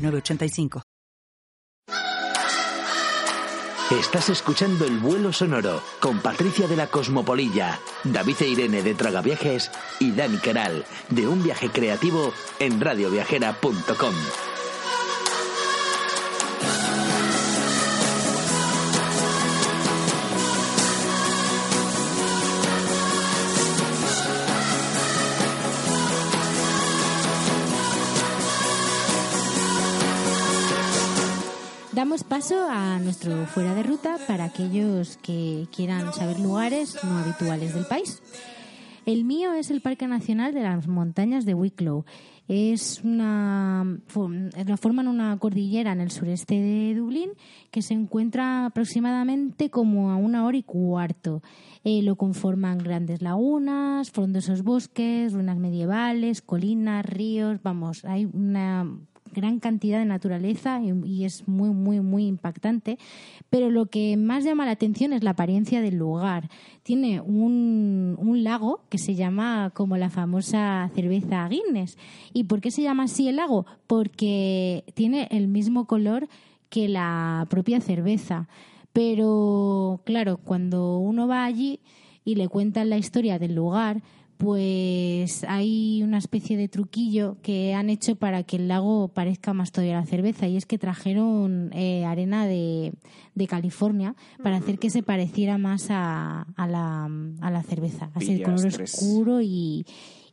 906985. Estás escuchando El Vuelo Sonoro con Patricia de la Cosmopolilla, David e Irene de Tragaviajes y Dani Caral de Un Viaje Creativo en radioviajera.com. Damos paso a nuestro fuera de ruta para aquellos que quieran saber lugares no habituales del país. El mío es el Parque Nacional de las Montañas de Wicklow. Es una, forman una cordillera en el sureste de Dublín que se encuentra aproximadamente como a una hora y cuarto. Eh, lo conforman grandes lagunas, frondosos bosques, ruinas medievales, colinas, ríos. Vamos, hay una gran cantidad de naturaleza y, es muy, muy, muy impactante. Pero lo que más llama la atención es la apariencia del lugar. Tiene un, un lago que se llama como la famosa cerveza Guinness. ¿Y por qué se llama así el lago? Porque tiene el mismo color que la propia cerveza. Pero claro, cuando uno va allí y le cuentan la historia del lugar, pues hay una especie de truquillo que han hecho para que el lago parezca más todavía la cerveza y es que trajeron eh, arena de, California para hacer que se pareciera más a, la, a la cerveza, así de color oscuro y,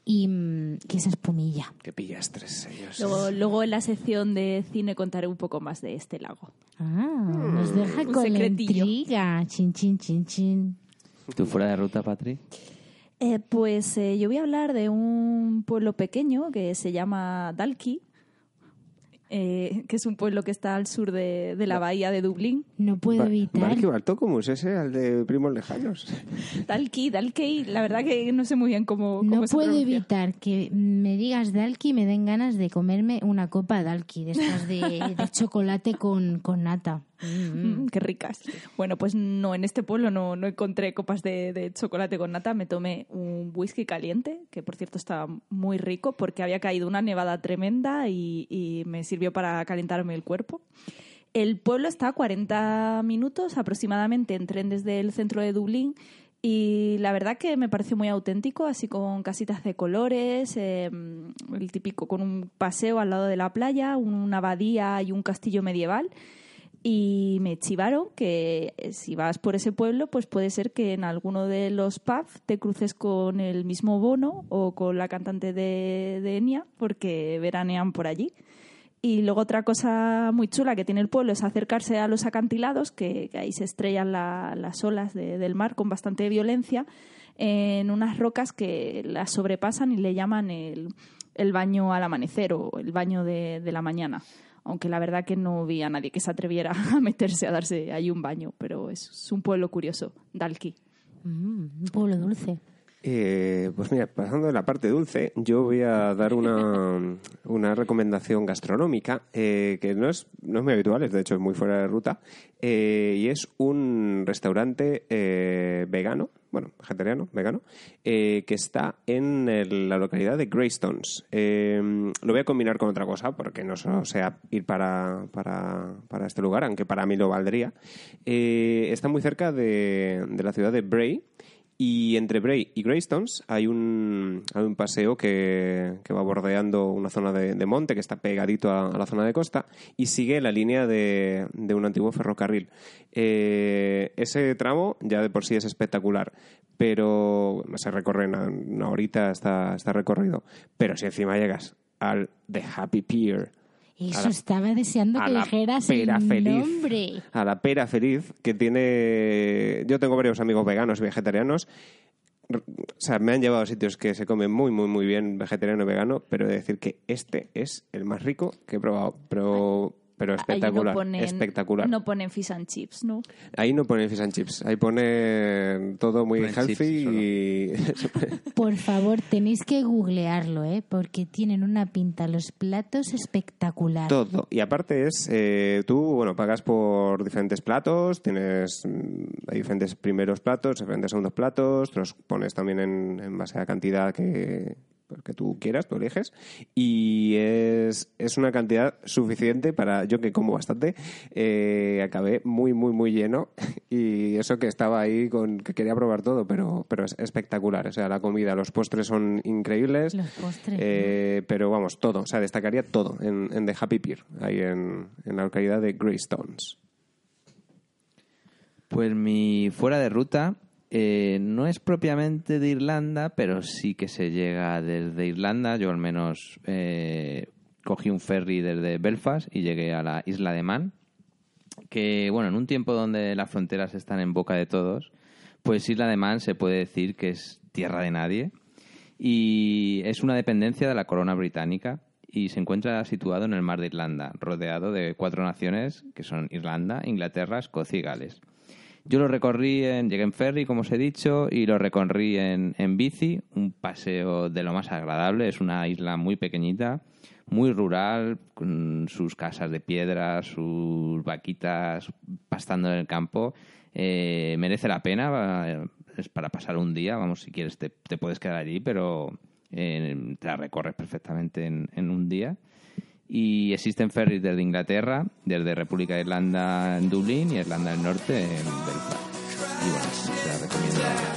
y mm, que esa espumilla. Que pillastres ellos. Luego, luego en la sección de cine contaré un poco más de este lago. Ah, nos deja con la intriga. Chin, chin, chin, chin. ¿Tú fuera de ruta, Patri? Eh, pues eh, yo voy a hablar de un pueblo pequeño que se llama Dalkey, eh, que es un pueblo que está al sur de, la bahía de Dublín. No puedo evitar. Dalkey Bartócomus, ese, al de primos lejanos. Dalkey, Dalkey, la verdad que no sé muy bien cómo, cómo No puedo evitar que me digas Dalkey y me den ganas de comerme una copa de Dalkey, de estas de, chocolate con, con nata. Mm, qué ricas. Bueno, pues no, en este pueblo no, no encontré copas de, chocolate con nata. Me tomé un whisky caliente, que por cierto estaba muy rico porque había caído una nevada tremenda y, me sirvió para calentarme el cuerpo. El pueblo está a 40 minutos aproximadamente en tren desde el centro de Dublín y la verdad que me pareció muy auténtico, así con casitas de colores, em, el típico con un paseo al lado de la playa, una abadía y un castillo medieval y me chivaron que eh, si vas por ese pueblo, pues puede ser que en alguno de los pubs te cruces con el mismo Bono o con la cantante de, de Enya, porque veranean por allí. Y luego otra cosa muy chula que tiene el pueblo es acercarse a los acantilados, que, ahí se estrellan las olas del mar con bastante violencia, en unas rocas que las sobrepasan y le llaman el, baño al amanecer o el baño de la mañana aunque la verdad que no vi a nadie que se atreviera a meterse a darse ahí un baño, pero es, un pueblo curioso, Dalki. Mm, un pueblo dulce. Eh, pues mira, pasando de la parte dulce, yo voy a dar una, una recomendación gastronómica eh, que no es, no es muy habitual, es de hecho es muy fuera de ruta, eh, y es un restaurante vegano, bueno, vegetariano, vegano, que está en la localidad de Greystones. lo voy a combinar con otra cosa, porque no solo sea ir para, para, para este lugar, aunque para mí lo valdría. está muy cerca de, de la ciudad de Bray, y entre Bray y Greystones hay un, hay un paseo que, que, va bordeando una zona de, monte que está pegadito a, la zona de costa y sigue la línea de, de un antiguo ferrocarril. Eh, ese tramo ya de por sí es espectacular, pero se recorre en una horita está, está recorrido. Pero si encima llegas al The Happy Pier, eso estaba deseando que dijeras el nombre. A la pera feliz, que tiene. Yo tengo varios amigos veganos y vegetarianos. o sea, me han llevado a sitios que se comen muy, muy, muy bien vegetariano y vegano, pero he de decir que este es el más rico que he probado. Pero pero espectacular, Ahí no ponen, espectacular. No ponen fish and chips, ¿no? Ahí no ponen fish and chips, ahí ponen todo muy Ponen healthy chips y Por favor, tenéis que googlearlo, ¿eh? Porque tienen una pinta los platos espectacular. todo. Y aparte es, eh, tú, bueno, pagas por diferentes platos, tienes, mm, hay diferentes primeros platos, diferentes segundos platos, te los pones también en, en base a la cantidad que, pues, que tú quieras, tú eliges, y es, es una cantidad suficiente para, yo que como bastante, eh, acabé muy, muy, muy lleno, y eso que estaba ahí con, que quería probar todo, pero, pero es espectacular, o sea, la comida, los postres son increíbles, Los postres, eh, pero vamos, todo, o sea, destacaría todo en, en The Happy Pier, ahí en, en la localidad de Greystones. Pues mi fuera de ruta eh, no es propiamente de Irlanda, pero sí que se llega desde Irlanda. Yo al menos eh, cogí un ferry desde Belfast y llegué a la isla de Man. Que, bueno, en un tiempo donde las fronteras están en boca de todos, pues Isla de Man se puede decir que es tierra de nadie. Y es una dependencia de la corona británica y se encuentra situado en el mar de Irlanda, rodeado de cuatro naciones que son Irlanda, Inglaterra, Escocia y Gales. Yo lo recorrí, en, llegué en ferry, como os he dicho, y lo recorrí en, en bici, un paseo de lo más agradable. Es una isla muy pequeñita, muy rural, con sus casas de piedra, sus vaquitas pastando en el campo. Eh, merece la pena, es para pasar un día, vamos, si quieres te, te puedes quedar allí, pero eh, te la recorres perfectamente en, en un día. Y existen ferries desde Inglaterra, desde República de Irlanda en Dublín y Irlanda del Norte en Belfast. Y bueno, te recomiendo.